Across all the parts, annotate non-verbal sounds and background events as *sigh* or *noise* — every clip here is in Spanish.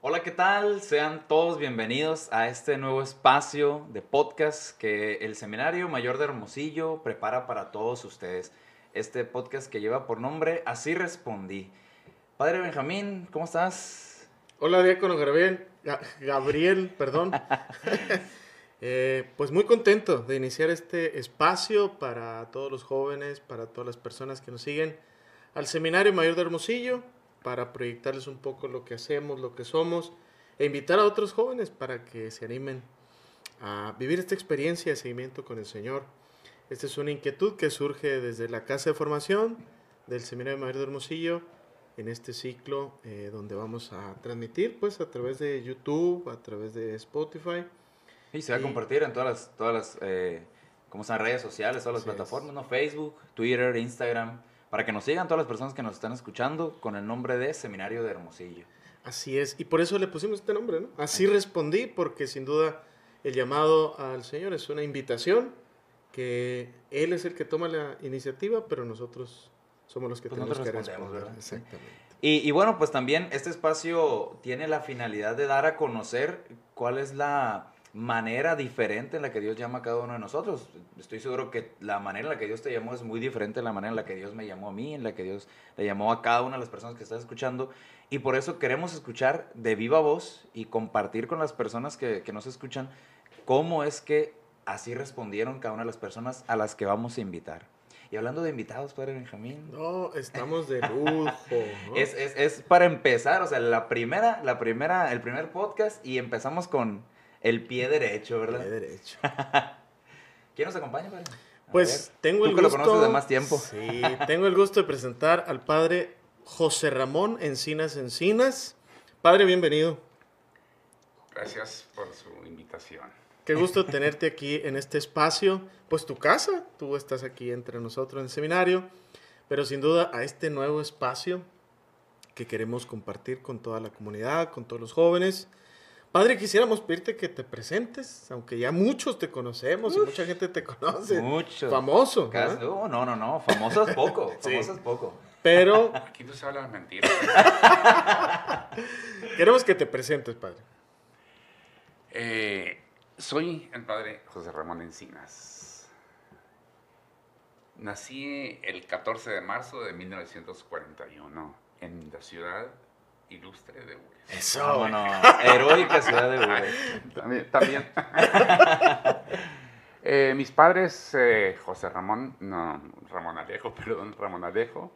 Hola, ¿qué tal? Sean todos bienvenidos a este nuevo espacio de podcast que el Seminario Mayor de Hermosillo prepara para todos ustedes. Este podcast que lleva por nombre Así Respondí. Padre Benjamín, ¿cómo estás? Hola, Diácono Gabriel, Ga- Gabriel, perdón. *laughs* Eh, pues muy contento de iniciar este espacio para todos los jóvenes, para todas las personas que nos siguen al Seminario Mayor de Hermosillo, para proyectarles un poco lo que hacemos, lo que somos, e invitar a otros jóvenes para que se animen a vivir esta experiencia de seguimiento con el Señor. Esta es una inquietud que surge desde la Casa de Formación del Seminario Mayor de Hermosillo en este ciclo eh, donde vamos a transmitir pues a través de YouTube, a través de Spotify. Y se va a Y- compartir en todas las, todas las eh, ¿cómo se llaman? redes sociales, todas las es. plataformas, ¿no? Facebook, Twitter, Instagram, para que nos sigan todas las personas que nos están escuchando con el nombre de Seminario de Hermosillo. Así es, y por eso le pusimos este nombre, ¿no? Así respondí, porque sin duda el llamado al Señor es una invitación, que Él es el que toma la iniciativa, pero nosotros somos los que Pues tenemos que responder. ¿verdad? Exactamente. Y, y bueno, pues también este espacio tiene la finalidad de dar a conocer cuál es la manera diferente en la que Dios llama a cada uno de nosotros. Estoy seguro que la manera en la que Dios te llamó es muy diferente a la manera en la que Dios me llamó a mí, en la que Dios le llamó a cada una de las personas que están escuchando. Y por eso queremos escuchar de viva voz y compartir con las personas que, que nos escuchan cómo es que así respondieron cada una de las personas a las que vamos a invitar. Y hablando de invitados, Padre Benjamín. No, estamos de lujo. ¿no? Es, es, es para empezar, o sea, la primera, la primera, el primer podcast y empezamos con el pie derecho, De ¿verdad? derecho. *laughs* ¿Quién nos acompaña, padre? A Pues ver, tengo tú el que lo gusto. conoces de más tiempo. Sí, tengo el gusto de presentar al padre José Ramón Encinas Encinas. Padre, bienvenido. Gracias por su invitación. Qué gusto *laughs* tenerte aquí en este espacio, pues tu casa, tú estás aquí entre nosotros en el seminario, pero sin duda a este nuevo espacio que queremos compartir con toda la comunidad, con todos los jóvenes. Padre, quisiéramos pedirte que te presentes, aunque ya muchos te conocemos y mucha gente te conoce. Mucho. Famoso, Casi- ¿verdad? oh, no, no, no, famoso es poco, *laughs* Sí. famoso es poco. pero *laughs* Aquí no se habla de mentiras. *laughs* queremos que te presentes, Padre. Eh, soy el padre José Ramón Encinas. Nací el 14 de marzo de 1941 en la ciudad ilustre de Ures. Eso. Vámonos. Heroica ciudad de Ure. *laughs* También. también. *laughs* Eh, mis padres, eh, José Ramón, no, Ramón Alejo, *laughs* perdón, Ramón Alejo,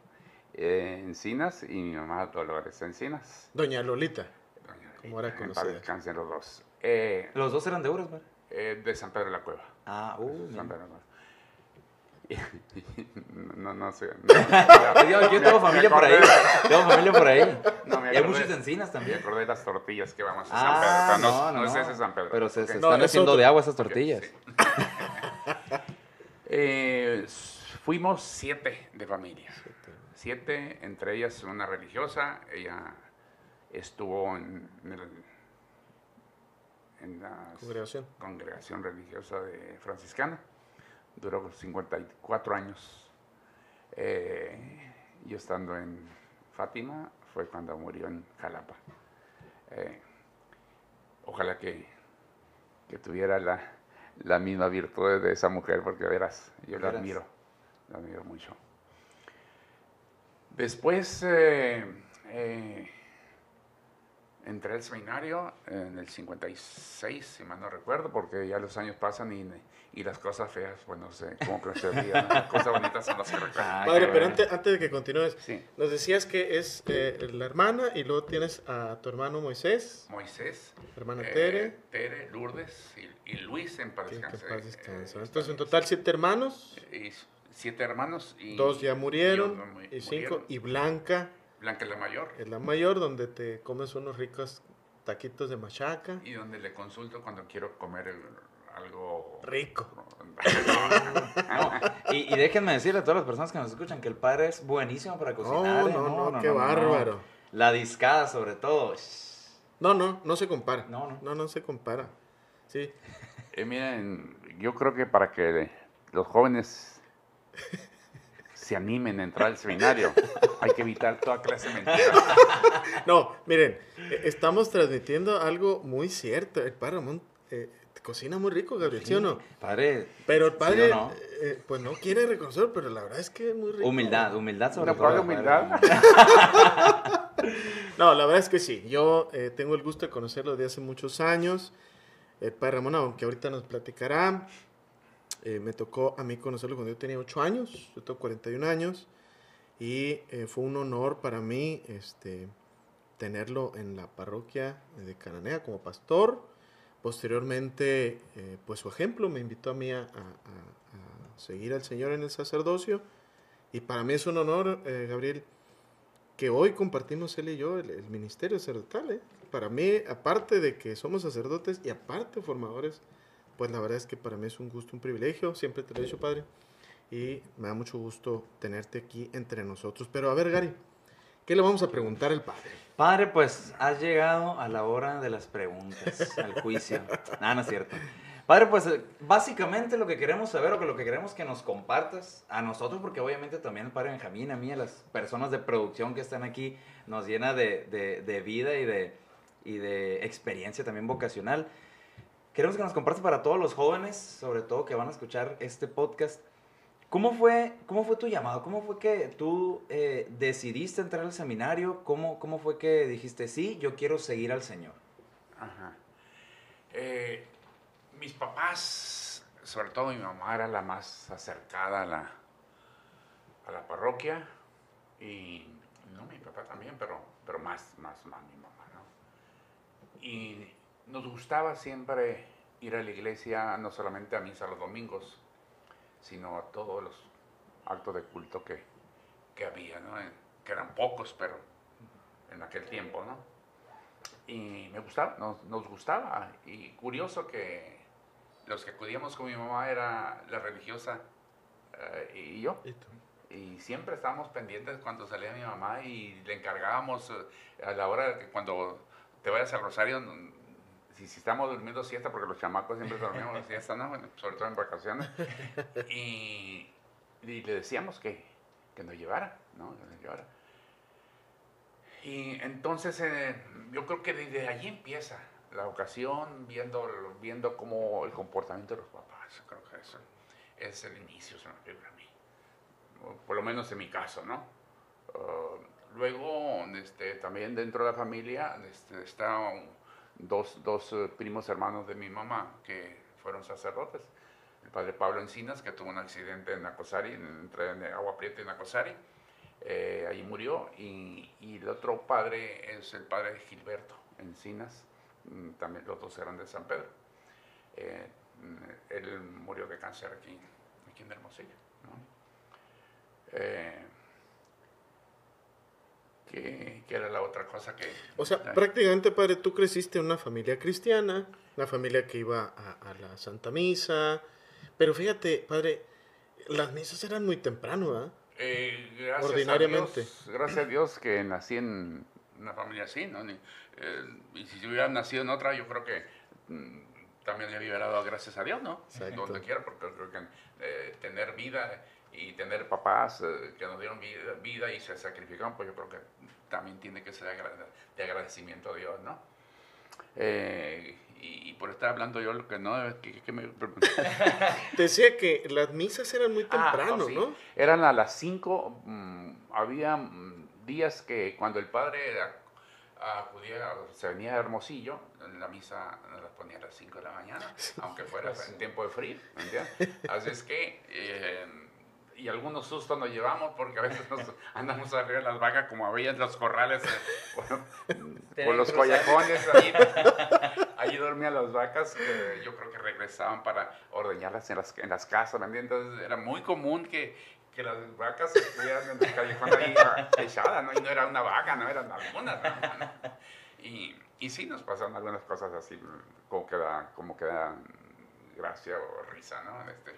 eh, Encinas y mi mamá Dolores Encinas. Doña Lolita. Doña Como era conocida. los dos. Eh, Los dos eran de eh, de San Pedro de la Cueva. Ah, uh, San. Pedro de la Cueva. *laughs* No, no sé. no. Yo, yo tengo Me familia por ahí. Tengo familia por ahí. No, me Y hay muchos encinas Me también. acordé de las tortillas que vamos a San Ah, Pedro. no, no, no, es ese San Pedro. Pero se, se Ok. No, están es haciendo de agua esas tortillas. sí. *laughs* Eh, fuimos siete de familia. Siete, entre ellas una religiosa. Ella estuvo en, en el- en la Congregación. congregación religiosa de franciscana. Duró 54 años. Eh, yo estando en Fátima fue cuando murió en Jalapa. Eh, ojalá que, que tuviera la, la misma virtud de esa mujer, porque verás, yo la admiro, la admiro mucho. Después eh, eh, entré al seminario en el 56, si mal no recuerdo, porque ya los años pasan y, y las cosas feas, pues no sé cómo que se olvidan. Las *laughs* cosas bonitas son las que recuerdo. Ay, Padre, pero antes, antes de que continúes, Sí. nos decías que es eh, la hermana y luego tienes a tu hermano Moisés, Moisés, hermana eh, Tere, Tere, Lourdes y, y Luis en paz descanse. Eh, Entonces, en total, siete hermanos, y siete hermanos. Y, dos ya murieron, y y cinco, murieron. y Blanca Blanca es la mayor. es la mayor, donde te comes unos ricos taquitos de machaca. Y donde le consulto cuando quiero comer el- algo Rico. *laughs* No, y, y déjenme decirle a todas las personas que nos escuchan que el padre es buenísimo para cocinar. No, ¿eh? no, no, qué bárbaro. La discada, sobre todo. No, no, no se compara. No, no. No, no se compara. Sí. Eh, miren, yo creo que para que los jóvenes se animen a entrar al seminario. Hay que evitar toda clase de mentiras. *laughs* No, miren, eh, estamos transmitiendo algo muy cierto. El padre Ramón eh, cocina muy rico, Gabriel, ¿sí, o no? Padre, Pero el ¿sí padre, no? eh, pues no quiere reconocer, pero la verdad es que es muy rico. humildad, humildad sobre Una todo. prueba de humildad. *laughs* No, la verdad es que sí. Yo eh, tengo el gusto de conocerlo desde hace muchos años. El padre Ramón, aunque ahorita nos platicará, eh, me tocó a mí conocerlo cuando yo tenía 8 años. Yo tengo 41 años. Y eh, fue un honor para mí este, tenerlo en la parroquia de Cananea como pastor. Posteriormente, eh, pues su ejemplo me invitó a mí a, seguir al Señor en el sacerdocio. Y para mí es un honor, eh, Gabriel, que hoy compartimos él y yo el, el ministerio sacerdotal. Para mí, aparte de que somos sacerdotes y aparte formadores, pues la verdad es que para mí es un gusto, un privilegio, siempre te lo he dicho, Padre, y me da mucho gusto tenerte aquí entre nosotros. Pero a ver, Gary, ¿qué le vamos a preguntar al Padre? Padre, pues has llegado a la hora de las preguntas, al juicio. *laughs* Nada, no es cierto. Padre, pues básicamente lo que queremos saber o que lo que queremos que nos compartas a nosotros, porque obviamente también el Padre Benjamín, a mí, a las personas de producción que están aquí, nos llena de, de- de vida y de, y de experiencia también vocacional. Queremos que nos compartas para todos los jóvenes, sobre todo que van a escuchar este podcast, ¿Cómo fue, ¿Cómo fue tu llamado? ¿Cómo fue que tú eh, decidiste entrar al seminario? ¿Cómo, ¿Cómo fue que dijiste, sí, yo quiero seguir al Señor? Ajá. Eh, mis papás, sobre todo mi mamá, era la más acercada a la, a la parroquia. Y no, mi papá también, pero, pero más, más, más mi mamá, ¿no? Y nos gustaba siempre ir a la iglesia, no solamente a misa los domingos, sino a todos los actos de culto que, que había, ¿no? Que eran pocos, pero en aquel tiempo, ¿no? Y me gustaba, nos, nos gustaba. Y curioso que los que acudíamos con mi mamá era la religiosa eh, y yo. Y siempre estábamos pendientes cuando salía mi mamá y le encargábamos eh, a la hora de que cuando te vayas al rosario, si, si estamos durmiendo siesta, porque los chamacos siempre dormíamos siesta, ¿no? Sobre todo en vacaciones. Y, y le decíamos que, que nos llevara, ¿no? Que nos llevara. Y entonces eh, yo creo que desde allí empieza la ocasión, viendo, viendo cómo el comportamiento de los papás. Creo que eso es el inicio, se me figura a mí. Por lo menos en mi caso, ¿no? Ah, luego, este, también dentro de la familia, este, están dos, dos eh, primos hermanos de mi mamá que fueron sacerdotes. El padre Pablo Encinas, que tuvo un accidente en Nacosari, entre en Agua Prieta y Nacosari. Eh, allí murió. Y, el otro padre es el padre Gilberto Encinas. mm, También los dos eran de San Pedro. Eh, mm, él murió de cáncer aquí, aquí en Hermosillo. ¿Qué, qué era la otra cosa que...? O sea, Ay, prácticamente, Padre, tú creciste en una familia cristiana, una familia que iba a, a la Santa Misa, pero fíjate, Padre, las misas eran muy temprano, ¿verdad? Eh, gracias Ordinariamente. A Dios, gracias a Dios que nací en una familia así, ¿no? Ni- eh, y si yo hubiera nacido en otra, yo creo que mm, también le hubiera dado gracias a Dios, ¿no? Exacto. Donde quiera, porque creo que eh, tener vida y tener papás eh, que nos dieron vida, vida y se sacrificaron, pues yo creo que también tiene que ser de agradecimiento a Dios, ¿no? Eh, y, y por estar hablando yo lo que no, que, que me Te *laughs* decía que las misas eran muy Ah, temprano, oh, sí. ¿no? Eran a las 5, había mm, días que cuando el padre a- acudía, se venía de Hermosillo, la misa la ponía a las 5 de la mañana, *laughs* aunque fuera en tiempo de frío, ¿me entiendes? Así es que, eh, y algunos sustos nos llevamos porque a veces nos *laughs* andamos arriba de las vacas como había en los corrales, eh, por, por los cruzar. collajones ahí. *laughs* Allí dormían las vacas, que yo creo que regresaban para ordeñarlas en las, en las casas. Entonces era muy común que, que las vacas estuvieran en el callejón ahí echadas, ¿no? Y no era una vaca, no eran algunas, ¿no? Y, y sí nos pasaron algunas cosas así, como que da, como que da gracia o risa, ¿no? Este.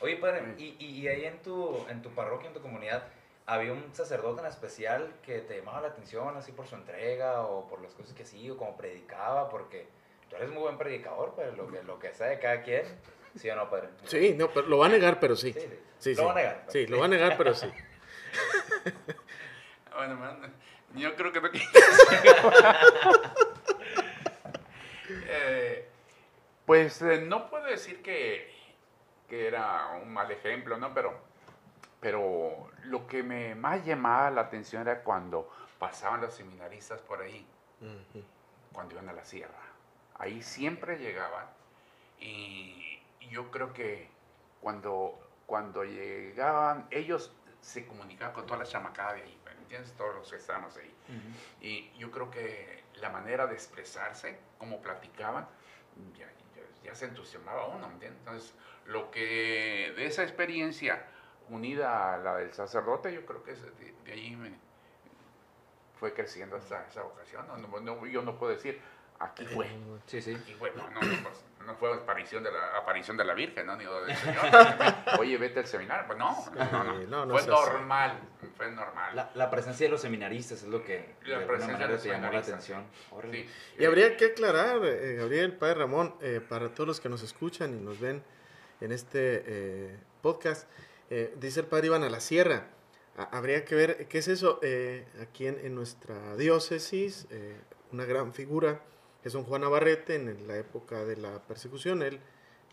Oye, padre, ¿y, y, y ahí en tu, en tu parroquia, en tu comunidad, había un sacerdote en especial que te llamaba la atención así por su entrega o por las cosas que hacía o como predicaba? Porque tú eres muy buen predicador, pero lo que, lo que sea de cada quien. ¿Sí o no, padre? Sí, no, pero lo va a negar, pero sí. Sí, sí. Sí, Lo sí. va a negar. Sí, lo va a negar, pero sí. *laughs* Bueno, man, yo creo que no *laughs* *laughs* Eh, Pues eh, no puedo decir que, que era un mal ejemplo, ¿no? Pero, pero lo que me más llamaba la atención era cuando pasaban los seminaristas por ahí, Ujú. cuando iban a la sierra. Ahí siempre llegaban y yo creo que cuando, cuando llegaban, ellos se comunicaban con toda la chamacada de ahí, ¿me ¿entiendes? Todos los que estábamos ahí. Ujú. Y yo creo que la manera de expresarse, como platicaban, ya, ya- se entusiasmaba uno, ¿me entiendes? Entonces, lo que de esa experiencia unida a la del sacerdote, yo creo que de, de ahí me fue creciendo hasta esa ocasión. No, no- no- yo no puedo decir, aquí fue. Sí, sí. Aquí fue. No, no, no, pues, no fue aparición de la aparición de la Virgen, ¿no? Ni del Señor. *laughs* Oye, vete al seminario. Pues no, no, no. Sí, no, no fue normal, fue normal. La, la presencia de los seminaristas es lo que La de presencia de los te llamó la atención. Sí. Y habría que aclarar, eh, Gabriel, Padre Ramón, eh, para todos los que nos escuchan y nos ven en este eh, podcast, eh, dice el Padre Iván a la sierra. Ha- habría que ver qué es eso. Eh, aquí en, en nuestra diócesis, eh, una gran figura es don Juan Navarrete en la época de la persecución. Él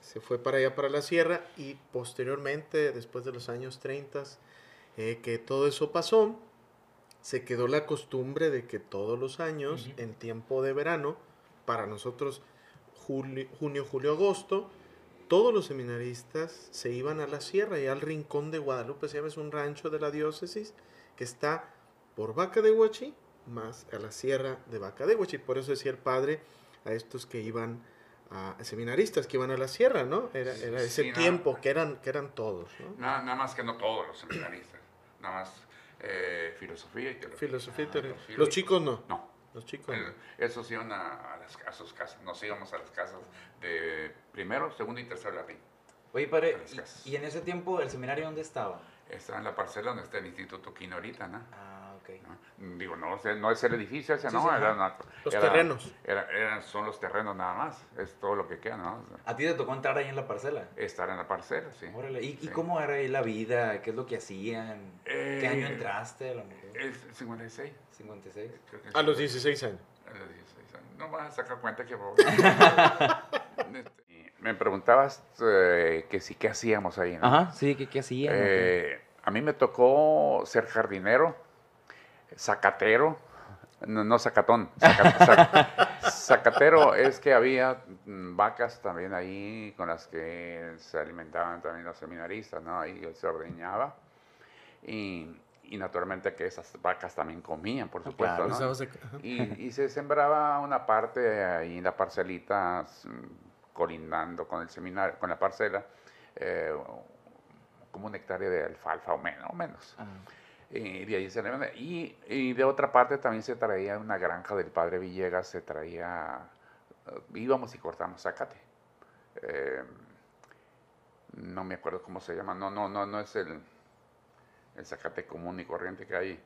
se fue para allá, para la sierra, y posteriormente, después de los años 30, eh, que todo eso pasó, se quedó la costumbre de que todos los años, en tiempo de verano, para nosotros juli- junio, julio, agosto, todos los seminaristas se iban a la sierra y al rincón de Guadalupe, se llama, es un rancho de la diócesis que está por Vaca de Huachi, más a la sierra de Vaca de Huachi. Por eso decía el padre a estos que iban a, seminaristas que iban a la sierra, ¿no? Era, ese sí, no. tiempo que eran, que eran todos, ¿no? Nada, nada más que no todos los seminaristas. Nada más eh, filosofía y teología. Filosofía y Ah, teología. los Los chicos no. No. Los chicos no. Eh, Esos iban a, a, las, a sus casas. Nos íbamos a las casas de primero, segundo y tercer latín. Oye, padre, y, y en ese tiempo el seminario dónde estaba? Está en la parcela donde está el Instituto Quino ahorita, ¿no? Ah. ¿No? Digo, no, no es el edificio ese, Sí, no, sí, era ajá. una- Los era- terrenos. era- eran- son los terrenos nada más, es todo lo que queda, ¿no? ¿A ti te tocó entrar ahí en la parcela? Estar en la parcela, sí. Órale. ¿Y, y cómo era ahí la vida? ¿Qué es lo que hacían? ¿Qué Eh, año entraste a lo mejor? Es 56. 56. creo que A los sí. 16 años. A los 16 años. No vas a sacar cuenta que... *laughs* Este, Me preguntabas eh, que sí, ¿qué hacíamos ahí? ¿no? Ajá, sí, ¿qué, qué hacían? Eh, a mí me tocó ser jardinero, zacatero, no, no zacatón, zaca- zac- *laughs* zacatero es que había mm, vacas también ahí con las que se alimentaban también los seminaristas, ¿no? Ahí se ordeñaba. Y, y naturalmente que esas vacas también comían, por supuesto, claro. ¿no? Y, y se sembraba una parte ahí en la parcelita, s- colindando con el seminario, con la parcela, eh, como un hectárea de alfalfa o menos. O menos. Ah, Y de ahí se y, y de otra parte también se traía una granja del padre Villegas, se traía, eh, íbamos y cortamos zacate. Eh, no me acuerdo cómo se llama, no, no, no, no es el, el zacate común y corriente que hay.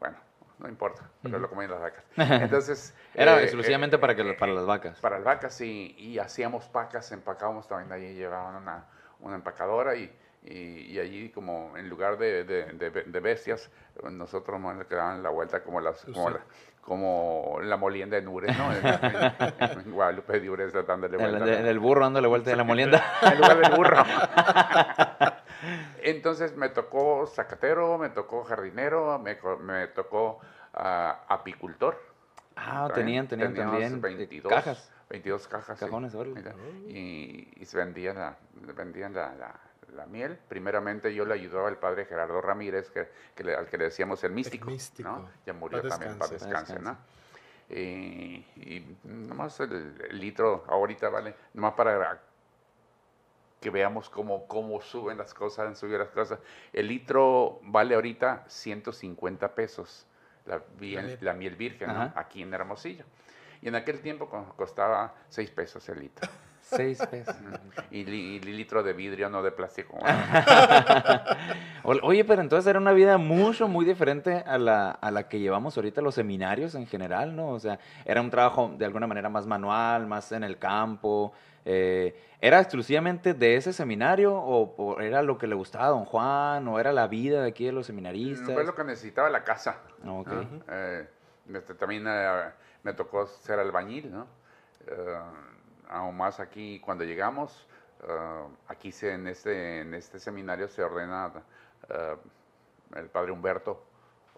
Bueno, no importa, pero lo comían las vacas. *laughs* Entonces, Era eh, exclusivamente eh, para, que, eh, para las vacas. para las vacas y, y hacíamos pacas, empacábamos también allí, llevaban una, una empacadora y, y, y allí como en lugar de, de, de- de bestias, nosotros nos quedaban la vuelta como las como la, como la molienda de Nures, ¿no? *laughs* En, en- en Guadalupe de Ures dándole En vuelta. en el burro dándole vuelta de la molienda. *laughs* en lugar del burro. *laughs* Entonces me tocó zacatero, me tocó jardinero, me, co- me tocó ah, apicultor. Ah, También tenían, tenían teníamos también 22 cajas. 22 cajas. Cajones, y se vendían, la, vendían la, la- la miel. Primeramente yo le ayudaba al padre Gerardo Ramírez, que, que le- al que le decíamos el místico. místico. ¿no? Ya murió también, para descanse. ¿no? Y, y nomás el, el litro ahorita vale, nomás para que veamos cómo, cómo suben las cosas, han subido las cosas. El litro vale ahorita 150 pesos, la, miel, miel. la miel virgen, aquí en Hermosillo. Y en aquel tiempo co- costaba 6 pesos el litro. *laughs* Seis pesos. Y, li- y litro de vidrio, no de plástico. *laughs* Oye, pero entonces era una vida mucho, muy diferente a la, a la que llevamos ahorita los seminarios en general, ¿no? O sea, era un trabajo de alguna manera más manual, más en el campo. eh, ¿Era exclusivamente de ese seminario o, o era lo que le gustaba a don Juan o era la vida de aquí de los seminaristas? Fue lo que necesitaba la casa. Ok. ¿no? Eh, este, también eh, me tocó ser albañil, ¿no? Aún más aquí, cuando llegamos, eh, aquí se, en, este, en este seminario se ordena eh, el padre Humberto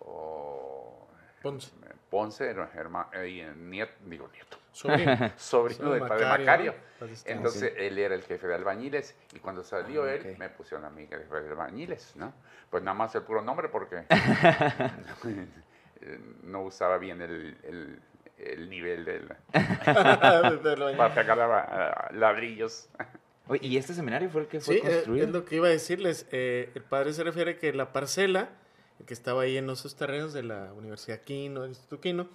o Ponce. eh, Ponce, hermano, nieto, digo nieto, *laughs* Sobrino. sobrino del padre Macario, Macario. ¿no? Paz descanse. Entonces él era el jefe de albañiles y cuando salió Ah, él me pusieron a mí jefe de albañiles, ¿no? Pues nada más el puro nombre porque *laughs* *laughs* no usaba bien el, el- el nivel del, *laughs* para a- a ladrillos. Oye, ¿y este seminario fue el que fue Sí, eh, construido? es lo que iba a decirles. Eh, el padre se refiere que la parcela, que estaba ahí en esos terrenos de la Universidad Quino, del Instituto Quino,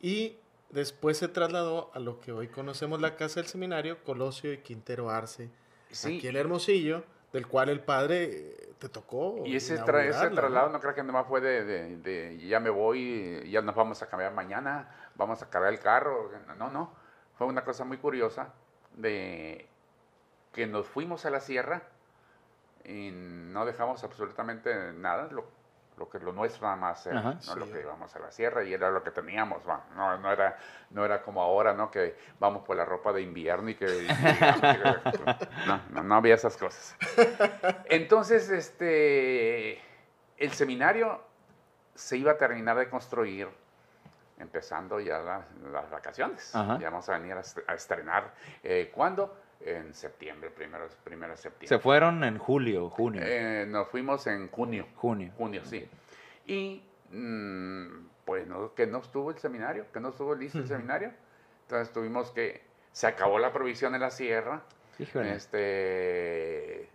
y después se trasladó a lo que hoy conocemos la casa del seminario, Colosio y Quintero Arce, Sí, aquí el Hermosillo, del cual el padre eh, te tocó. y ese, tra- ese traslado no creo que nomás fue de, de- de ya me voy, ya nos vamos a cambiar mañana, vamos a cargar el carro. No, no, fue una cosa muy curiosa de que nos fuimos a la sierra y no dejamos absolutamente nada, lo, lo que lo nuestro nada más era, Ajá. ¿no? Sí. lo que íbamos a la sierra y era lo que teníamos, va, no, no, era, no era como ahora, ¿no? que vamos por la ropa de invierno y que... *laughs* no, no, no había esas cosas. Entonces, este, el seminario se iba a terminar de construir empezando ya la- las vacaciones. Ajá. Ya vamos a venir a estrenar. Eh, ¿Cuándo? En septiembre, primero, primero de septiembre. Se fueron en julio, junio. Eh, nos fuimos en junio. junio. Junio, sí. Y mm, pues no, que no estuvo el seminario, que no estuvo listo el seminario. Entonces tuvimos que, se acabó la provisión en la sierra. Híjole. Este,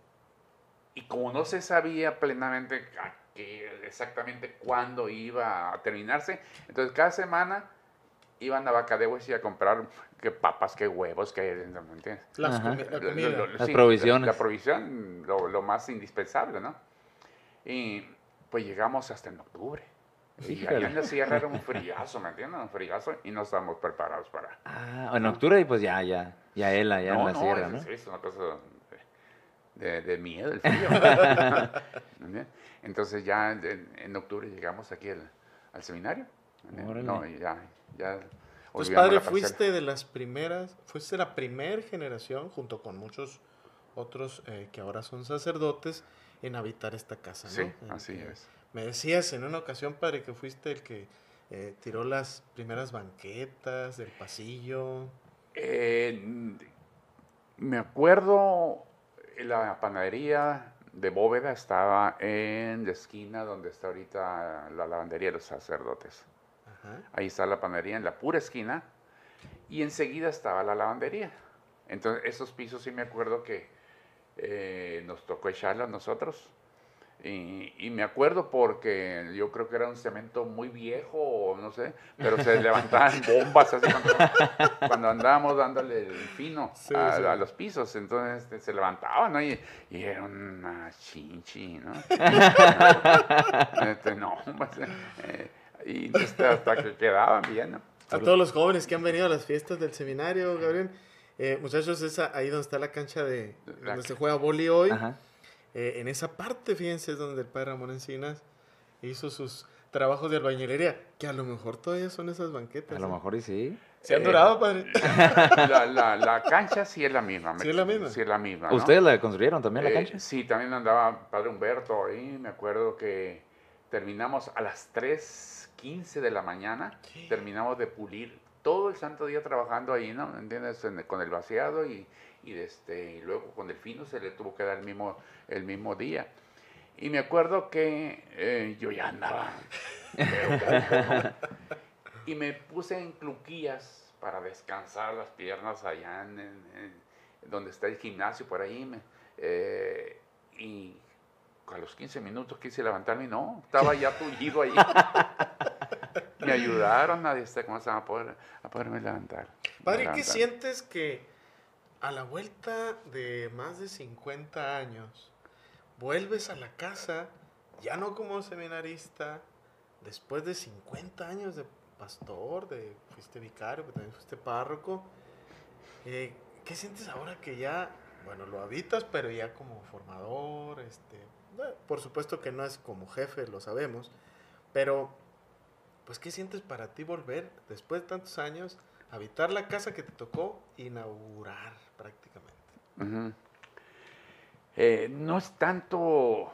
y como no se sabía plenamente a qué- exactamente cuándo iba a terminarse, entonces cada semana iban a Bacadehues y a comprar que papas, que huevos, que... Las comi- la comida. lo- lo- Las sí, provisiones. La, la provisión, lo, lo más indispensable, ¿no? Y pues llegamos hasta en octubre. Y Híjole. allá en la sierra era un friazo, ¿me entiendes? Un friazo y no estábamos preparados para... Ah, en octubre y pues ya, ya, ya él allá en la sierra, es, ¿no? sí, es una cosa de, de miedo, el frío. *laughs* Entonces ya en, en octubre llegamos aquí al, al seminario. Órale. No, y ya, ya olvidamos padre, fuiste de las primeras, fuiste la primera generación, junto con muchos otros eh, que ahora son sacerdotes, en habitar esta casa, ¿no? Sí, En así que- es. Me decías en una ocasión, padre, que fuiste el que eh, tiró las primeras banquetas del pasillo. Eh, me acuerdo, la panadería de Bóveda estaba en la esquina donde está ahorita la lavandería de los sacerdotes. Ajá. Ahí está la panadería en la pura esquina y enseguida estaba la lavandería. Entonces, esos pisos sí me acuerdo que eh, nos tocó echarla a nosotros. Y, y me acuerdo porque yo creo que era un cemento muy viejo, o no sé, pero se *laughs* levantaban bombas así cuando, cuando andábamos dándole el fino Sí, a, sí. a los pisos. Entonces este, se levantaban, ¿no? Y, y era una chinchi, ¿no? *laughs* Este, no, pues, eh, y este, hasta que quedaban bien, ¿no? A todos los jóvenes que han venido a las fiestas del seminario, Gabriel. Eh, muchachos, es ahí donde está la cancha de La donde se juega boli hoy. Ajá. Eh, en esa parte, fíjense, es donde el padre Ramón Encinas hizo sus trabajos de albañilería, que a lo mejor todavía son esas banquetas. A lo ¿eh? mejor y sí. ¿Se han Eh, durado, padre? *laughs* La, la, la cancha sí es la misma. me- ¿Sí es la misma? Sí es la misma. ¿no? ¿Ustedes la construyeron también la Eh, cancha? Sí, también andaba Padre Humberto ahí. Me acuerdo que terminamos a las 3.15 de la mañana. Terminamos de pulir todo el santo día trabajando ahí, ¿no? ¿Entiendes? En- con el vaciado y, y, este, y luego con el fino se le tuvo que dar el mismo, el mismo día. Y me acuerdo que eh, yo ya andaba. y me puse en cluquillas para descansar las piernas allá en, donde está el gimnasio por ahí. eh, y a los 15 minutos quise levantarme no, estaba ya tullido ahí. Me ayudaron a, este, ¿cómo se a, poder, a poderme levantar. Padre, ¿qué levantar. sientes que a la vuelta de más de 50 años, vuelves a la casa, ya no como seminarista, después de 50 años de pastor, de fuiste vicario, que también fuiste párroco. Eh, ¿Qué sientes ahora que ya, bueno, lo habitas, pero ya como formador, este, bueno, por supuesto que no es como jefe, lo sabemos, pero pues ¿qué sientes para ti volver después de tantos años a habitar la casa que te tocó inaugurar prácticamente? Eh, no es tanto,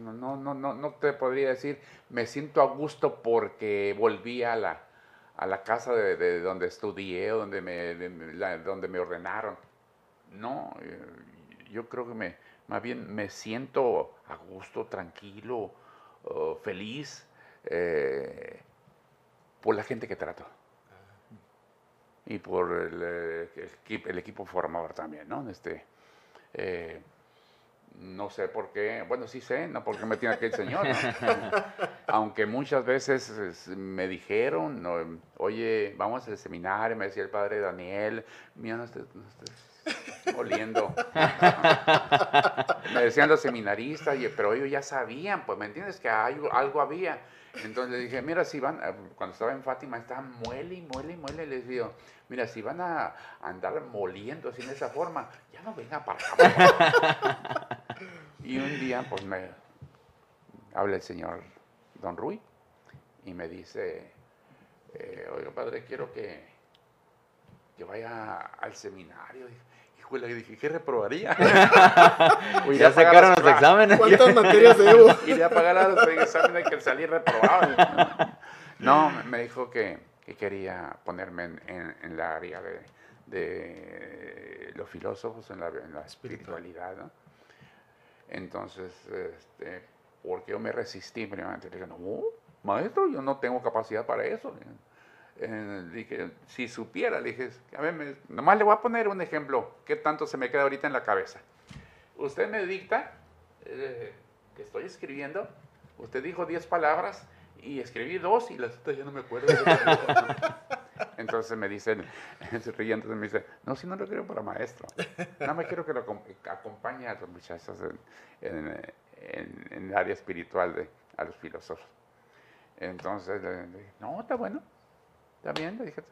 no, no, no, no, te podría decir, me siento a gusto porque volví a la, a la casa de, de donde estudié, donde me, donde me ordenaron. No, eh, yo creo que me, más bien me siento a gusto, tranquilo, oh, feliz eh, por la gente que trato y por el, eh, el equipo, el equipo formador también, ¿no? Este, eh, no sé por qué, bueno, sí sé, no porque me tiene aquí el Señor, ¿no? *laughs* aunque muchas veces es, me dijeron, no, oye, vamos al seminario, me decía el padre Daniel, mira, no estés, no estés oliendo. *laughs* me decían los seminaristas, y- pero ellos ya sabían, pues, ¿me entiendes? Que algo, algo había. Entonces le dije, mira, si van, a- cuando estaba en Fátima, estaban muele y muele y muele, les digo, mira, si van a andar moliendo así en esa forma, ya no vengan para acá. por favor". *laughs* y un día, pues, me habla el señor Don Rui y me dice, eh, oiga, padre, quiero que, que vaya al seminario. Híjole, y dije, ¿qué reprobaría? *laughs* Iré Ya sacaron los exámenes. ¿Cuántas materias debo? Iré a pagar a los exámenes que salí reprobado. No, me- dijo que, que quería ponerme en, en- en la área de, de los filósofos, en la, en la espiritualidad. ¿no? Entonces, este, porque yo me resistí primeramente. Le dije, no, maestro, yo no tengo capacidad para eso. Dije, si supiera, le dije, a ver, nomás le voy a poner un ejemplo, ¿qué tanto se me queda ahorita en la cabeza? Usted me dicta eh, que estoy escribiendo, usted dijo 10 palabras y escribí dos y las otras ya no me acuerdo. *laughs* Entonces me dice, *laughs* riendo, me dice, no, si no lo quiero para maestro, nada más quiero que lo acom- acompañe a los muchachos en, en- en- en el área espiritual de a los filósofos. Entonces no, está bueno, bien, le dije,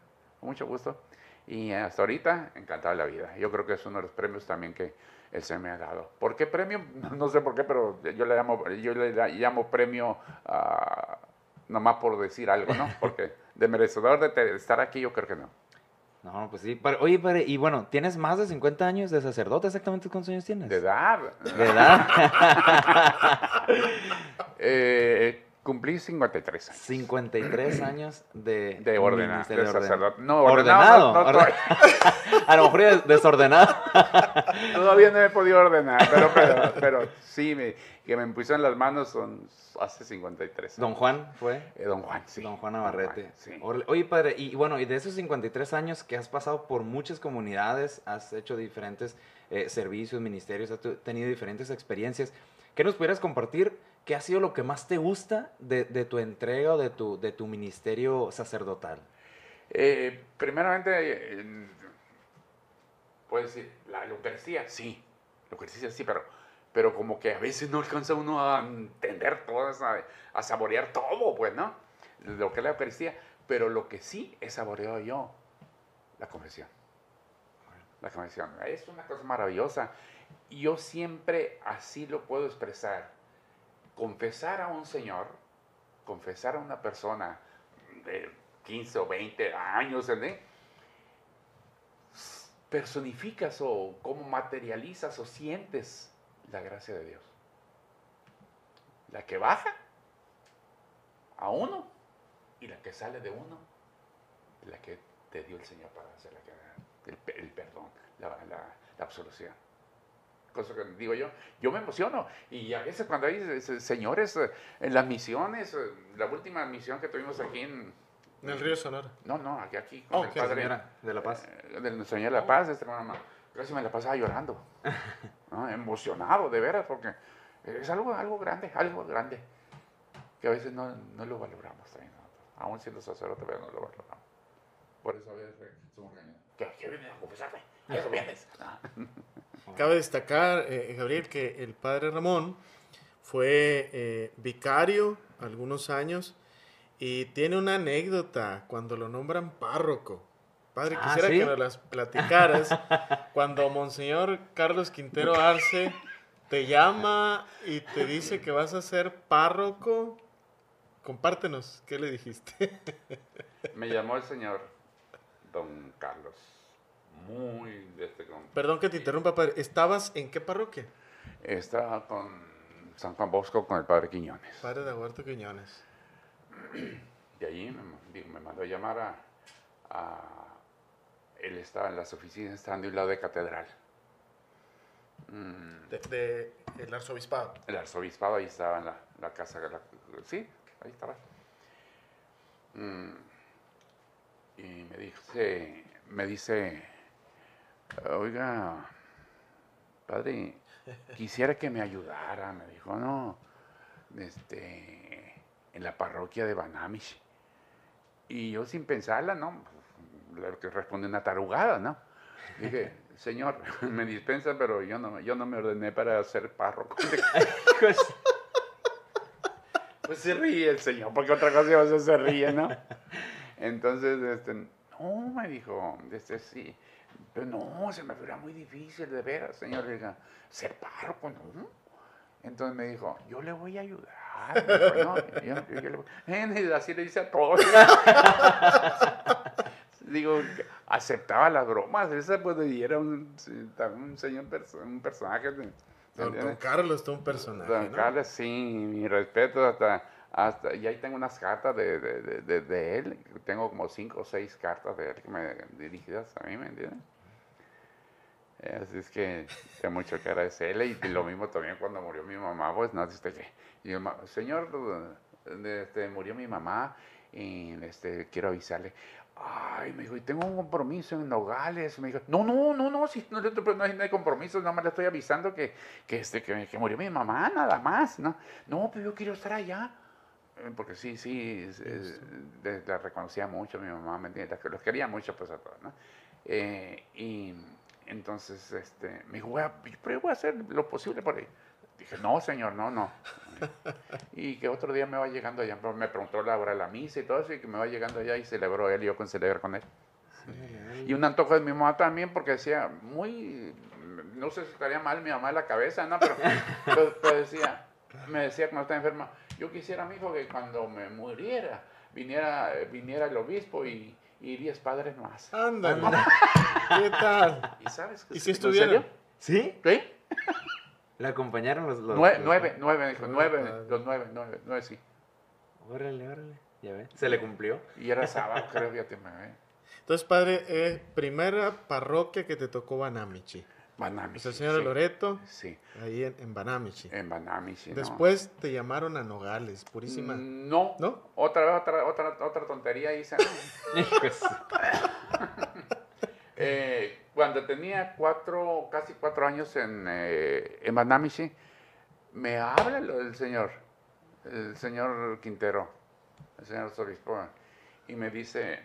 con mucho gusto. Y hasta ahorita, encantado de la vida. Yo creo que es uno de los premios también que él se me ha dado. ¿Por qué premio? *laughs* No sé por qué, pero yo le llamo, yo le llamo premio ah, nomás por decir algo, ¿no? Porque de merecedor de estar aquí yo creo que no. No, pues sí. Padre, Oye, padre, y bueno, tienes más de 50 años de sacerdote, ¿exactamente cuántos años tienes? De edad. ¿De edad? *laughs* *laughs* Eh, cumplí 53 años. 53 *clears throat* años de... De ministerio de sacerdote. No, ordenado. ordenado. no- no orden- *laughs* A lo mejor ya desordenado. *laughs* Todavía no he podido ordenar, pero, pero, pero sí, me, que me pusieron las manos son hace 53 años. Don Juan fue. Eh, don Juan, sí. Don Juan Navarrete. sí. Oye, padre, y bueno, y de esos 53 años que has pasado por muchas comunidades, has hecho diferentes eh, servicios, ministerios, has tenido diferentes experiencias, ¿qué nos pudieras compartir? ¿Qué ha sido lo que más te gusta de, tu entrega o de tu, ministerio sacerdotal? Eh, primeramente, puedes decir, la Eucaristía, sí, la Eucaristía sí, pero, como que a veces no alcanza uno a entender todo, esa- a saborear todo, pues, ¿no? Lo que es la Eucaristía, pero lo que sí he saboreado yo, la confesión. La confesión, es una cosa maravillosa. Yo siempre así lo puedo expresar. Confesar a un Señor, confesar a una persona de 15 o 20 años, personificas o cómo materializas o sientes la gracia de Dios. La que baja a uno y la que sale de uno, la que te dio el Señor para hacer la el, el perdón, la- la absolución. Cosa que digo yo, yo me emociono. Y a veces cuando hay eh, señores eh, en las misiones, eh, la última misión que tuvimos aquí en... En el río Sonora. No, no, aquí, aquí con Oh, el padre Señora de la Paz. eh, del Señor de la Paz, este hermano, casi me la pasaba llorando, *laughs* ¿no? emocionado, de veras, porque es algo, algo grande, algo grande, que a veces no, no lo valoramos también nosotros, aún siendo sacerdote, pero no lo valoramos. Por eso a veces somos regañados. ¿Qué, qué vienes a confesarte? ¿A eso vienes? Ah. *laughs* Cabe destacar, eh, Gabriel, que el padre Ramón fue eh, vicario algunos años y tiene una anécdota cuando lo nombran párroco. Padre, Ah, quisiera ¿sí? que nos las platicaras. *laughs* cuando Monseñor Carlos Quintero Arce te llama y te dice que vas a ser párroco, compártenos, ¿qué le dijiste? Me llamó el señor Don Carlos. Muy de este Perdón que te interrumpa, padre. ¿Estabas en qué parroquia? Estaba con San Juan Bosco con el padre Quiñones. Padre de Huerto Quiñones. Y allí me, me mandó a llamar a, a- Él estaba en las oficinas, estaban de un lado de catedral. Mm, De, de el arzobispado. el arzobispado ahí estaba en la, la casa. la- sí, ahí estaba. Mm, y me dice, me dice, oiga, padre, quisiera que me ayudara. Me dijo, no, este, en la parroquia de Banamish. Y yo sin pensarla, ¿no? Le que responde una tarugada, ¿no? Dije, *laughs* señor, *laughs* me dispensa, pero yo no, yo no me ordené para ser párroco. *laughs* Pues se ríe el señor, porque otra cosa se ríe, ¿no? Entonces, este, no, me dijo, este, sí, pero no, se me figura muy difícil, de veras, señor, le digo, ser párroco, ¿no? Entonces me dijo, yo le voy a ayudar. Me dijo, "No, yo- yo- yo le voy-". Eh, *laughs* Así le dice a todos. *laughs* Digo, aceptaba las bromas, esa pues y era un, un señor, un personaje. de- Don, Carlos, tú un personaje. Don ¿no? Carlos, sí, mi respeto hasta, hasta, y ahí tengo unas cartas de, de, de- de- él, tengo como cinco o seis cartas de él que me dirigidas a mí, ¿me entiendes? Así es que tengo mucho que agradecerle y lo mismo también cuando murió mi mamá, pues no, este, y "Ma- señor, este, murió mi mamá y este, quiero avisarle. Ay, me dijo, y tengo un compromiso en Nogales. Me dijo, no, no, no, no, si no, no, hay, no hay compromiso, nada más le estoy avisando que, que, este, que, que murió mi mamá, nada más, ¿no? No, pero yo quiero estar allá. Eh, Porque sí, sí, es- es- de- la reconocía mucho mi mamá, ¿me entiendes? Los quería mucho, pues a todos, ¿no? Eh, y entonces, este, me dijo, voy a, pero voy a hacer lo posible por ahí. Dije, no, señor, no, no. Y que otro día me va llegando allá, me preguntó la hora de la misa y todo eso, y que me va llegando allá y celebró él y yo con celebrar con él. Y un antojo de mi mamá también, porque decía, muy, no sé si estaría mal mi mamá en la cabeza, ¿no? Pero, *laughs* pero- pero decía, me decía cuando estaba enferma, yo quisiera, mi hijo, que cuando me muriera, viniera, viniera el obispo y, y diez padres más. Ándale. *laughs* ¿Qué tal? ¿Y sabes qué ¿Y si ¿en estuvieron? ¿Sí? ¿Sí? ¿Le acompañaron los, los- Nueve, los- nueve, nueve, dijo, Nueve nueve, los nueve, nueve, nueve, sí. Órale, órale. Ya ve. Se le cumplió. Y era sábado, creo, ya te me ve. Entonces, padre, eh, primera parroquia que te tocó Banamichi. Banami. Pues el señor sí. Loreto, Sí, ahí en, en Banamichi. en Banami, sí. no. Después te llamaron a Nogales, purísima. Mm, No, ¿No? Otra vez, otra, otra, otra tontería hice. *laughs* Eh, cuando tenía cuatro, casi cuatro años en, eh, en Banamichi, me habla del señor, el señor Quintero, el señor Sobispo, y me dice,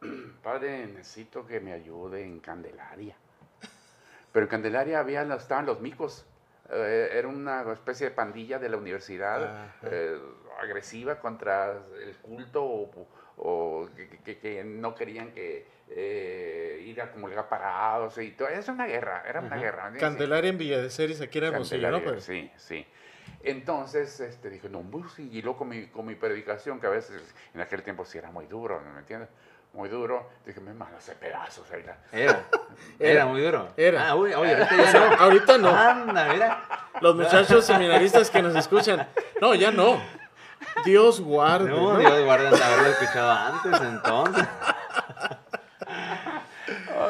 *clears throat* padre, necesito que me ayude en Candelaria. Pero en Candelaria había, estaban los micos, eh, era una especie de pandilla de la universidad, eh, agresiva contra el culto o, o que, que- que no querían que eh, ir a comulgar parados y todo. Es una guerra, era una Ajá. guerra. Candelaria en Villa de Ceres, aquí era Hermosillo, ¿no? Pues? Sí, sí. Entonces, este, dije, no, pues, sí, y luego con mi, con mi predicación, que a veces en aquel tiempo sí era muy duro, ¿no me entiendes? Muy duro. Dije, me pedazos. ahí la- era. Era. Era muy duro. Era. Ah, uy, oye, ahorita ya No, ahorita no. Anda, mira. Los muchachos seminaristas que nos escuchan. No, ya no. Dios guarde. No, ¿no? Dios guarda de haberlo escuchado antes, entonces.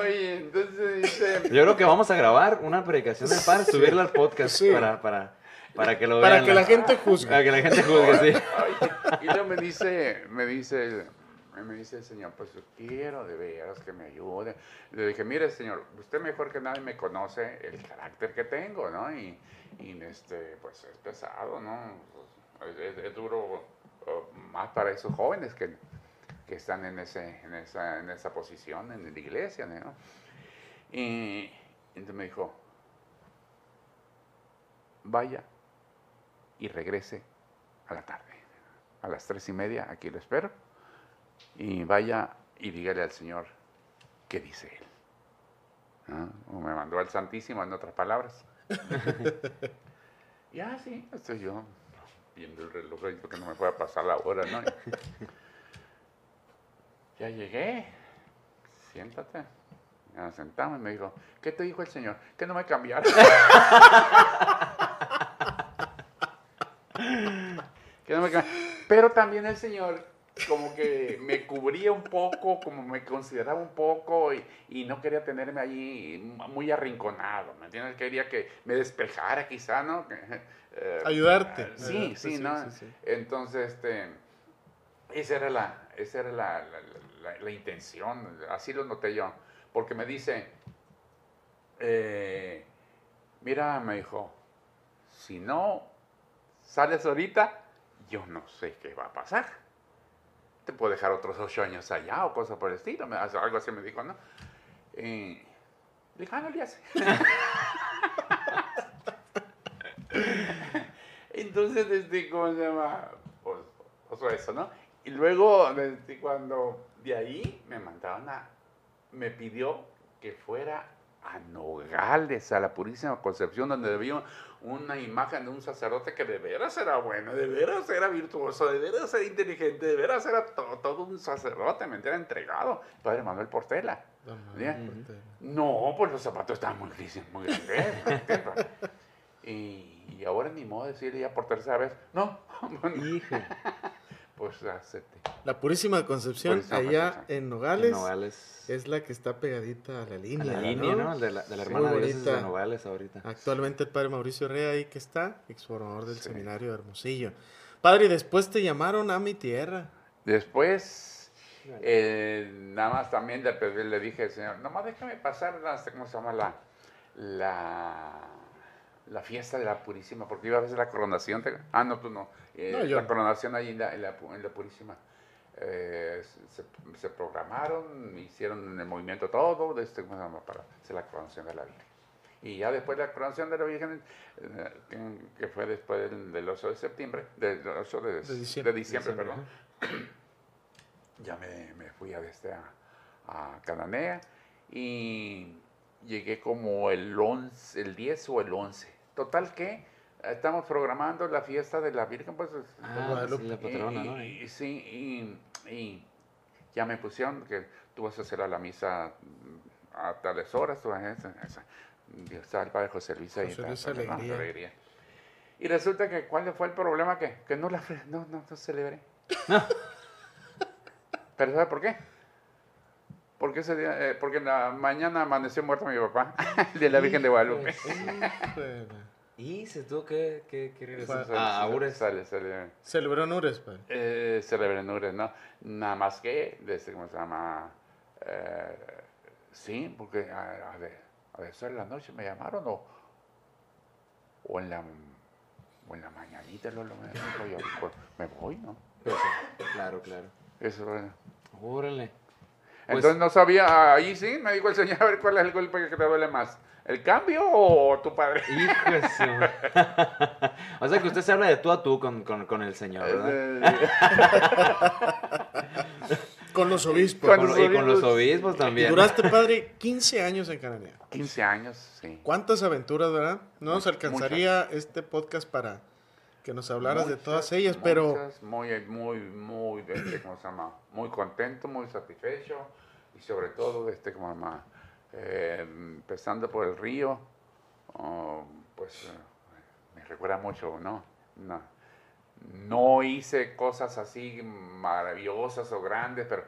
Oye, entonces dice... Yo creo que vamos a grabar una predicación del padre, subirla al podcast Sí. para, para, para que lo Para la gente juzgue. Para que la gente juzgue, sí. Oye, y luego me dice, me dice, me dice el señor, pues quiero de veras que me ayude. Le dije, mire señor, usted mejor que nadie me conoce el carácter que tengo, ¿no? Y, este, pues es pesado, ¿no? Es, es- duro uh, más para esos jóvenes que, que están en, ese, en, esa, en esa posición en la iglesia. ¿no? Y entonces me dijo, vaya y regrese a la tarde. A las tres y media, aquí lo espero. Y vaya y dígale al Señor qué dice Él. ¿Ah? O me mandó al Santísimo, en otras palabras. *laughs* y ah, sí, estoy yo viendo el reloj que no me pueda pasar la hora, ¿no? ya llegué, siéntate. Ya sentamos y me dijo, ¿qué te dijo el Señor? Que no me cambiara. *laughs* que no me cambiara. Pero también el Señor como que me cubría un poco, como me consideraba un poco y, no quería tenerme allí muy arrinconado, ¿me entiendes? Quería que me despejara quizá, ¿no? Eh, Ayudarte. Sí, sí, ¿no? Entonces, este, esa era la, esa era la, la, intención, así lo noté yo, porque me dice, eh, mira, me dijo, si no sales ahorita, yo no sé qué va a pasar te puedo dejar otros ocho años allá o cosas por el estilo. Algo así me dijo, ¿no? Y dije, ah, no le hace. *laughs* Entonces, este, ¿cómo se llama? Pues, pues eso, ¿no? Y luego, desde cuando de ahí me mandaron a, me pidió que fuera a Nogales, a la Purísima Concepción, donde había una imagen de un sacerdote que de veras era bueno, de veras era virtuoso, de veras era inteligente, de veras era todo, un sacerdote, me entiendes, entregado. Padre Manuel Portela. No, pues los zapatos estaban muy grises, muy grandes. *laughs* y, y ahora ni modo de decirle ya por tercera vez, no. *laughs* Hijo. Pues La Purísima Concepción, allá en Nogales, es la que está pegadita a la línea. la línea, ¿no? De la, de la hermana de, de Nogales ahorita. Actualmente el padre Mauricio Rea ahí que está, ex formador del seminario de Hermosillo. Padre, y después te llamaron a mi tierra. Después, eh, nada más también le, le dije al Señor, nomás déjame pasar, ¿cómo se llama la... la la fiesta de la Purísima, porque iba a veces la coronación. ah, no, tú no. Eh, la coronación ahí en la, en la, Purísima. Eh, se, programaron, hicieron el movimiento todo de este, para hacer la coronación de la Virgen. Y ya después de la coronación de la Virgen, eh, que, fue después del, 8 de septiembre, del 8 de, de diciembre, perdón, ya me, me, fui a, este, a, a Cananea y llegué como el 11, el 10 o el 11 Total que estamos programando la fiesta de la Virgen, pues. Ah, la patrona, ¿no? Y, sí, y, ya me pusieron que tú vas a hacer a la misa a tales horas, tú vas a esa, el padre José Luis ahí. José Luis alegría. Y resulta que, ¿cuál fue el problema? Que, que no la no, no, no celebré. *laughs* ¿Pero sabe por qué? Porque ese día, eh, porque en la mañana amaneció muerto mi papá, *laughs* el de la Virgen de Guadalupe. ¿Y se tuvo que, que, regresar a Ures? Sale, sale. ¿Celebró en Ures, padre? Eh, celebró en Ures, ¿no? Nada más que, desde, ¿cómo se llama? Eh, sí, porque a, a, eso en la noche me llamaron o, o en la o en la mañanita lo, lo me, yo, pues, me voy, ¿no? claro, claro. Eso, bueno. Órale. Entonces pues no sabía, ahí sí, me dijo el señor, *laughs* a ver cuál es el golpe que te duele más. ¿El cambio o tu padre? Hijo de *laughs* O sea que usted se habla de tú a tú con, con, el señor, ¿verdad? *laughs* con los obispos. y con los obispos también. Duraste, padre, 15 años en Cananea. 15 años, sí. ¿Cuántas aventuras, verdad? No nos alcanzaría este podcast para que nos hablaras de todas ellas, pero... Muy, muy, muy, ¿cómo se llama? Muy contento, muy satisfecho y sobre todo, este, como más, eh, empezando por el río, oh, pues eh, me recuerda mucho, ¿no? ¿no? No hice cosas así maravillosas o grandes, pero,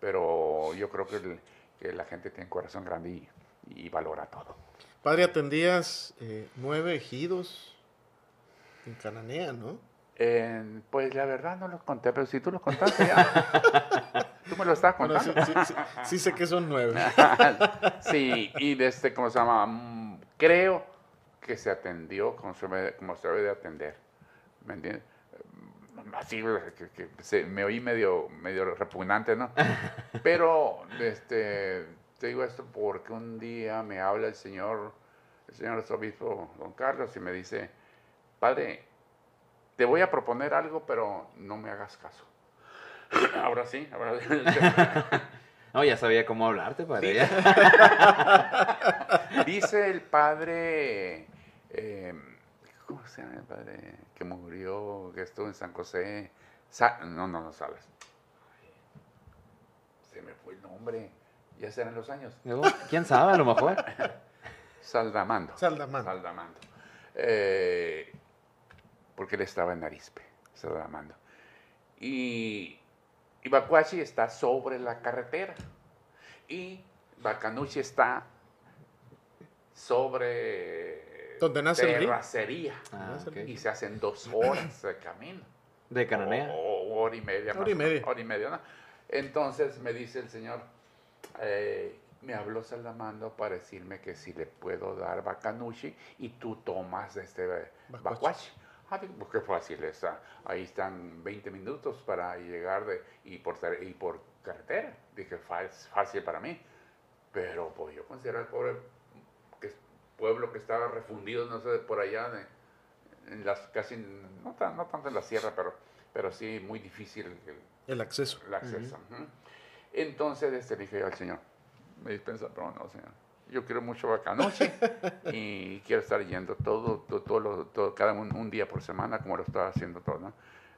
pero yo creo que, que la gente tiene un corazón grande y, valora todo. Padre, atendías eh, nueve ejidos en Cananea, ¿no? pues la verdad no los conté, pero si tú los contaste ya. *laughs* tú me lo estás contando. sí, sé que son nueve. *laughs* sí, y desde, ¿cómo se llama? Mm, creo que se atendió como se, como se debe de atender. ¿Me entiendes? así, que, que se- me oí medio, medio repugnante, ¿no? Pero, este, te digo esto porque un día me habla el señor, el señor arzobispo don Carlos y me dice, padre, te voy a proponer algo, pero no me hagas caso. Ahora sí, ahora sí. *laughs* No, ya sabía cómo hablarte, padre. Ya. *laughs* Dice el padre, eh, ¿cómo se llama el padre que murió, que estuvo en San José? Sa- no, no, no sabes. Se me fue el nombre, ya serán los años. ¿Quién sabe? A lo mejor. *laughs* Saldamando. Saldamán. Saldamando. Eh, porque él estaba en Arispe, Saldamando. Y, y Bacuachi está sobre la carretera. Y Bacanuchi está sobre Donde nace el terracería. Ah. Y se hacen dos horas de camino. De Cananea. O, o hora y media. Hora más y media. Hora y media, ¿no? Entonces me dice el señor, eh, me habló Salamando para decirme que si le puedo dar Bacanuchi y tú tomas este Bacuachi. Ah, pues qué fácil está. Ahí están 20 minutos para llegar de, y, por, y por carretera. Dije, "Fa- es fácil para mí. Pero pues yo considero el pobre que es- pueblo que estaba refundido, no sé, por allá, de- en las casi, no, tan- no tanto en la sierra, pero, pero sí muy difícil el, El acceso. el acceso. ujú. Entonces este, le dije al señor, me dispensa, pero no, señor. Yo quiero mucho Bacanoche y quiero estar yendo todo, todo, todo, todo- cada un, un día por semana como lo estaba haciendo todo, ¿no?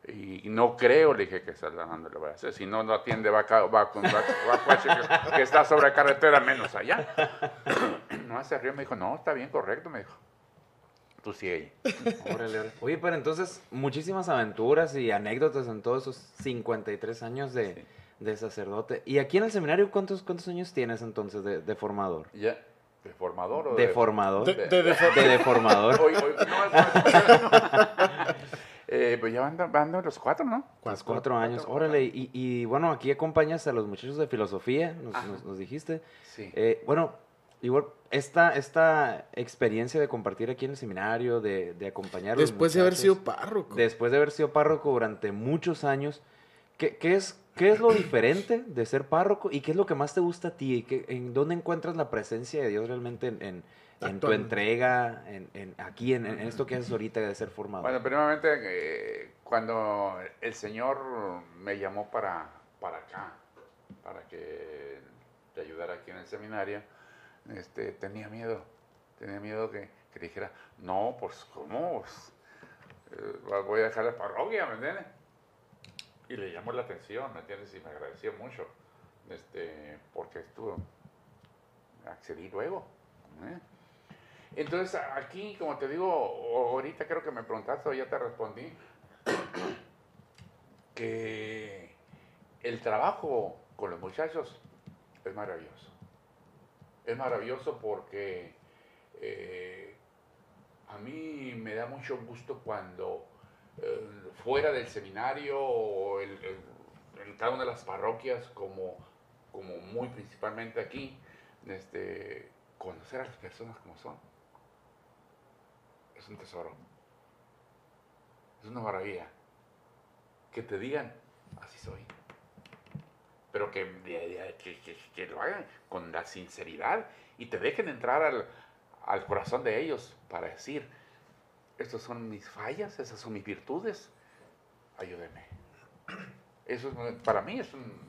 Y no creo, le dije que Saldamando lo voy a hacer. Si no lo atiende Baca, Baca- Baca- que, que está sobre carretera, menos allá. *coughs* No, se rió, me dijo, no, está bien, correcto, me dijo. Tú sí, ella. Órale. Oye, pero entonces, muchísimas aventuras y anécdotas en todos esos 53 años de, Sí. De sacerdote. ¿Y aquí en el seminario cuántos, cuántos años tienes entonces de, de formador? ¿Ya? ¿De formador o De formador. De, De, de- de- deformador. *laughs* Hoy, hoy, no, no, no. *laughs* Eh, pues ya van, van los cuatro, ¿no? Los cuatro años. Órale, y, y bueno, aquí acompañas a los muchachos de filosofía, nos, Ajá. nos- nos dijiste. Sí. Eh, bueno, igual, esta, esta experiencia de compartir aquí en el seminario, de, de acompañar a los después de haber sido párroco. después de haber sido párroco durante muchos años, ¿qué, qué es, qué es lo diferente de ser párroco y qué es lo que más te gusta a ti? ¿Y qué- ¿En dónde encuentras la presencia de Dios realmente en, en- en tu entrega, en, en- aquí, en, en esto que haces ahorita de ser formado? Bueno, primeramente, eh, cuando el Señor me llamó para, para acá, para que te ayudara aquí en el seminario, este, tenía miedo. Tenía miedo que, que dijera, no, pues, ¿cómo? Pues, eh, voy a dejar la parroquia, ¿me entiendes? Y le llamó la atención, ¿me entiendes? Y me agradeció mucho, este, porque estuvo, accedí luego. ¿eh? Entonces, aquí, como te digo, ahorita creo que me preguntaste o ya te respondí, *coughs* que el trabajo con los muchachos es maravilloso. Es maravilloso porque eh, a mí me da mucho gusto cuando eh, fuera del seminario o en cada una de las parroquias, como, como muy principalmente aquí, este, conocer a las personas como son. Es un tesoro. Es una maravilla. Que te digan, así soy. Pero que, que- que lo hagan con la sinceridad y te dejen entrar al, al corazón de ellos para decir, estas son mis fallas, esas son mis virtudes, ayúdeme. Eso es, para mí es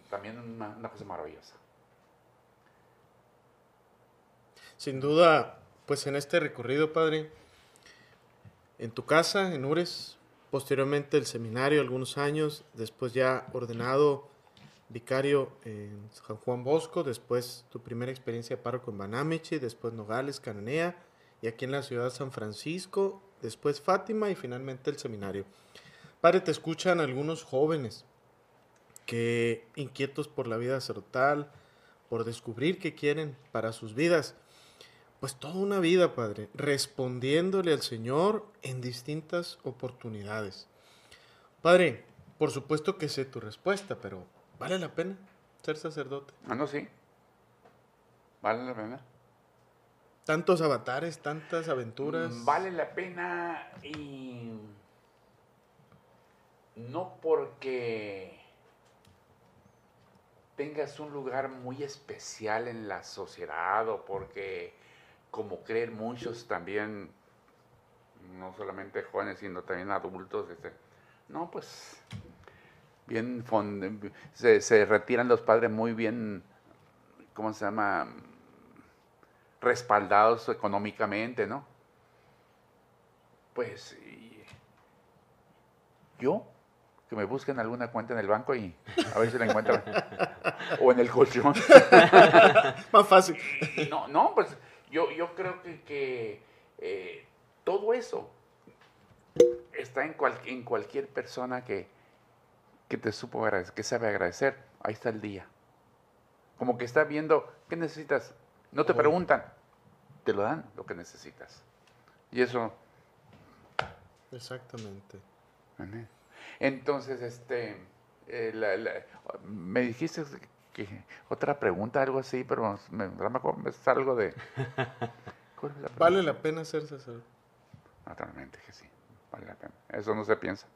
también una, una cosa maravillosa. Sin duda, pues en este recorrido, padre, en tu casa, en Ures, posteriormente el seminario algunos años, después ya ordenado vicario en San Juan Bosco, después tu primera experiencia de párroco en Banamichi, después Nogales, Cananea, y aquí en la ciudad de San Francisco, después Fátima y finalmente el seminario. Padre, te escuchan algunos jóvenes que inquietos por la vida sacerdotal, por descubrir qué quieren para sus vidas, pues toda una vida, Padre, respondiéndole al Señor en distintas oportunidades. Padre, por supuesto que sé tu respuesta, pero ¿vale la pena ser sacerdote? Ah, no, sí. Vale la pena. Tantos avatares, tantas aventuras. Mm, Vale la pena y, no porque tengas un lugar muy especial en la sociedad o porque, como creen muchos también, no solamente jóvenes, sino también adultos, este, no, pues, bien, se, se retiran los padres muy bien, ¿cómo se llama? Respaldados económicamente, ¿no? Pues, yo que me busquen alguna cuenta en el banco y a ver si la encuentran. *laughs* o en el colchón. *laughs* Más fácil. no, no, pues yo, yo creo que, eh, todo eso está en, en cualquier persona que, que te supo agradecer, que sabe agradecer. Ahí está el día. Como que está viendo, ¿qué necesitas? No te preguntan, te lo dan lo que necesitas. Y eso... Exactamente. Entonces, este, eh, me dijiste que otra pregunta, algo así, pero me, me *laughs* es algo de... ¿Vale la pena ser sacerdote? Naturalmente que sí, vale la pena. Eso no se piensa.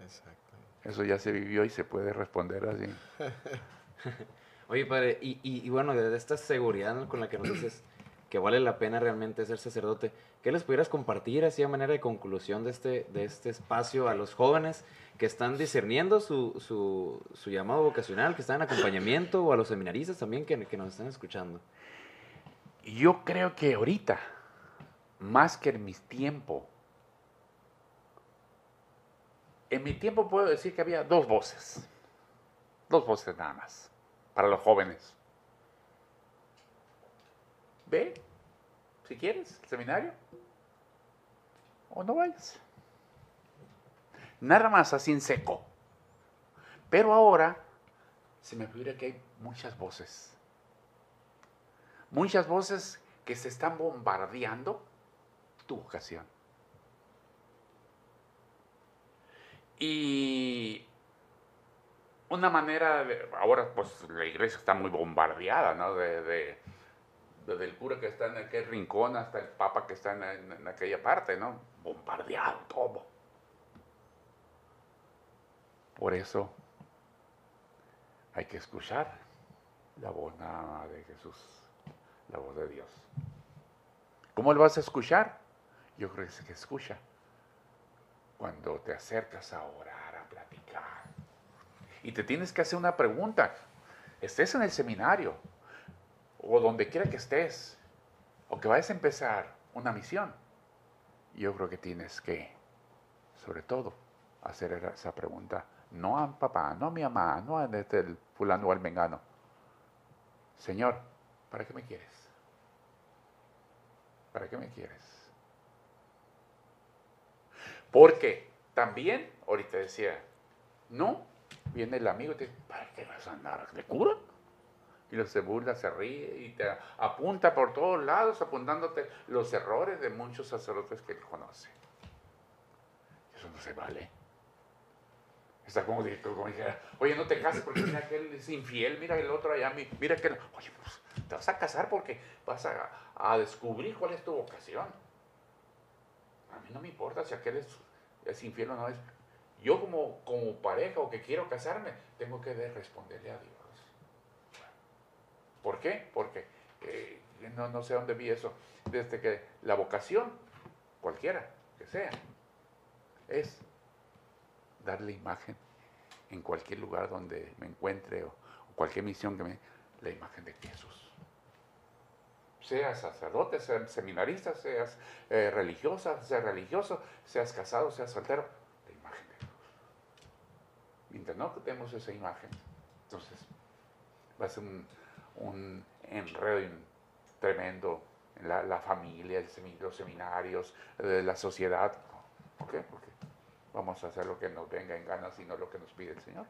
Exacto. Eso ya se vivió y se puede responder así. *laughs* Oye, padre, y, y, bueno, de esta seguridad con la que nos dices *clears throat* que vale la pena realmente ser sacerdote, ¿qué les pudieras compartir así a manera de conclusión de este, de este espacio a los jóvenes que están discerniendo su, su, llamado vocacional, que están en acompañamiento, o a los seminaristas también que, que nos están escuchando? Yo creo que ahorita, más que en mi tiempo, en mi tiempo puedo decir que había dos voces, dos voces nada más, para los jóvenes. Ve, si quieres, el seminario, o no vayas. Nada más así en seco. Pero ahora se me figura que hay muchas voces. Muchas voces que se están bombardeando tu vocación. Y una manera, de, ahora pues la iglesia está muy bombardeada, ¿no? De, desde el cura que está en aquel rincón hasta el papa que está en aquella parte, ¿no? Bombardeado todo. Por eso hay que escuchar la voz de Jesús, la voz de Dios. ¿Cómo lo vas a escuchar? Yo creo que se escucha cuando te acercas a orar. Y te tienes que hacer una pregunta. Estés en el seminario o donde quiera que estés, o que vayas a empezar una misión, yo creo que tienes que, sobre todo, hacer esa pregunta no a papá, no a mi mamá, no a este, el fulano o al mengano. Señor, ¿para qué me quieres? ¿Para qué me quieres? Porque también, ahorita decía, no, viene el amigo y te dice, ¿para qué vas a andar de cura? Y lo se burla, se ríe y te apunta por todos lados, apuntándote los errores de muchos sacerdotes que él conoce. Eso no se vale. Está como, como oye, no te cases porque mira que él es infiel, mira el otro allá, mira que, oye, pues te vas a casar porque vas a, descubrir cuál es tu vocación. A mí no me importa si aquel es, infiel o no es. Yo como, como pareja o que quiero casarme, tengo que responderle a Dios. ¿Por qué? Porque eh, no, no sé dónde vi eso. Desde que la vocación, cualquiera que sea, es darle imagen en cualquier lugar donde me encuentre o, cualquier misión que me... la imagen de Jesús. Seas sacerdote, seas seminarista, seas eh, religiosa, seas religioso, seas casado, seas soltero, la imagen de Jesús. Mientras no tenemos esa imagen, entonces va a ser un, enredo tremendo en la, familia, los seminarios, la sociedad. ¿Por qué? Porque vamos a hacer lo que nos venga en gana, sino lo que nos pide el Señor.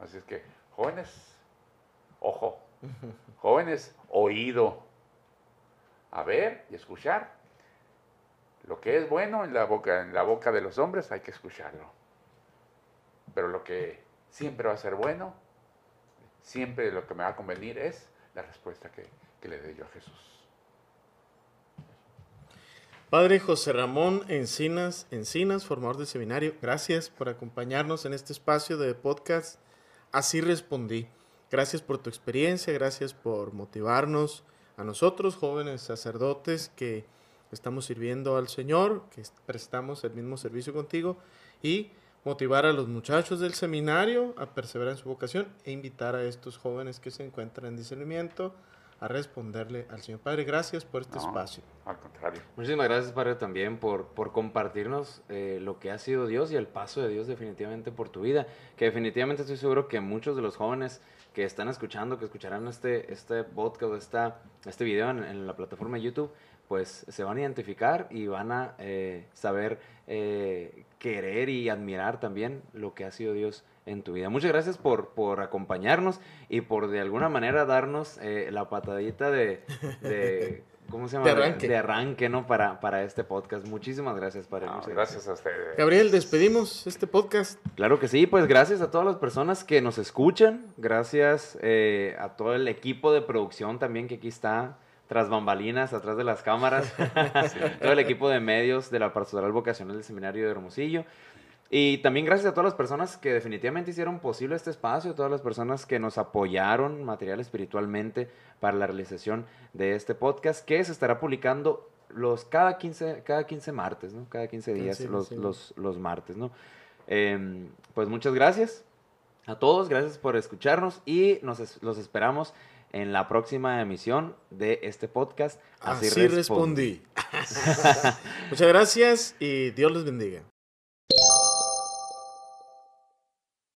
Así es que, jóvenes, ojo, *laughs* jóvenes, oído, a ver y escuchar. Lo que es bueno en la boca, en la boca de los hombres hay que escucharlo. Pero lo que siempre va a ser bueno, siempre lo que me va a convenir es la respuesta que, que le dé yo a Jesús. Padre José Ramón Encinas, Encinas, formador de seminario, gracias por acompañarnos en este espacio de podcast. Así respondí. Gracias por tu experiencia, gracias por motivarnos a nosotros, jóvenes sacerdotes que estamos sirviendo al Señor, que prestamos el mismo servicio contigo y motivar a los muchachos del seminario a perseverar en su vocación e invitar a estos jóvenes que se encuentran en discernimiento a responderle al Señor. Padre, gracias por este espacio. Al contrario. Muchísimas gracias, Padre, también por, por compartirnos eh, lo que ha sido Dios y el paso de Dios definitivamente por tu vida. Que definitivamente estoy seguro que muchos de los jóvenes que están escuchando, que escucharán este, este podcast, esta, este video en, en la plataforma de YouTube, pues se van a identificar y van a eh, saber eh, querer y admirar también lo que ha sido Dios en tu vida. Muchas gracias por, por acompañarnos y por de alguna manera darnos eh, la patadita de, de *laughs* ¿cómo se llama? De arranque. De arranque, ¿no? Para, para este podcast. Muchísimas gracias, Padre. No, Muchas gracias a ustedes. Gabriel, despedimos este podcast. Claro que sí, pues gracias a todas las personas que nos escuchan, gracias eh, a todo el equipo de producción también que aquí está, tras bambalinas, atrás de las cámaras, *laughs* todo el equipo de medios de la Pastoral Vocacional del Seminario de Hermosillo. Y también gracias a todas las personas que definitivamente hicieron posible este espacio, todas las personas que nos apoyaron material espiritualmente para la realización de este podcast, que se estará publicando los cada 15, cada 15 martes, ¿no? Cada 15 días, Sí, los, sí. los, los martes, ¿no? Em, pues muchas gracias a todos, gracias por escucharnos y nos los esperamos en la próxima emisión de este podcast. Así, respondí. *laughs* Muchas gracias y Dios les bendiga.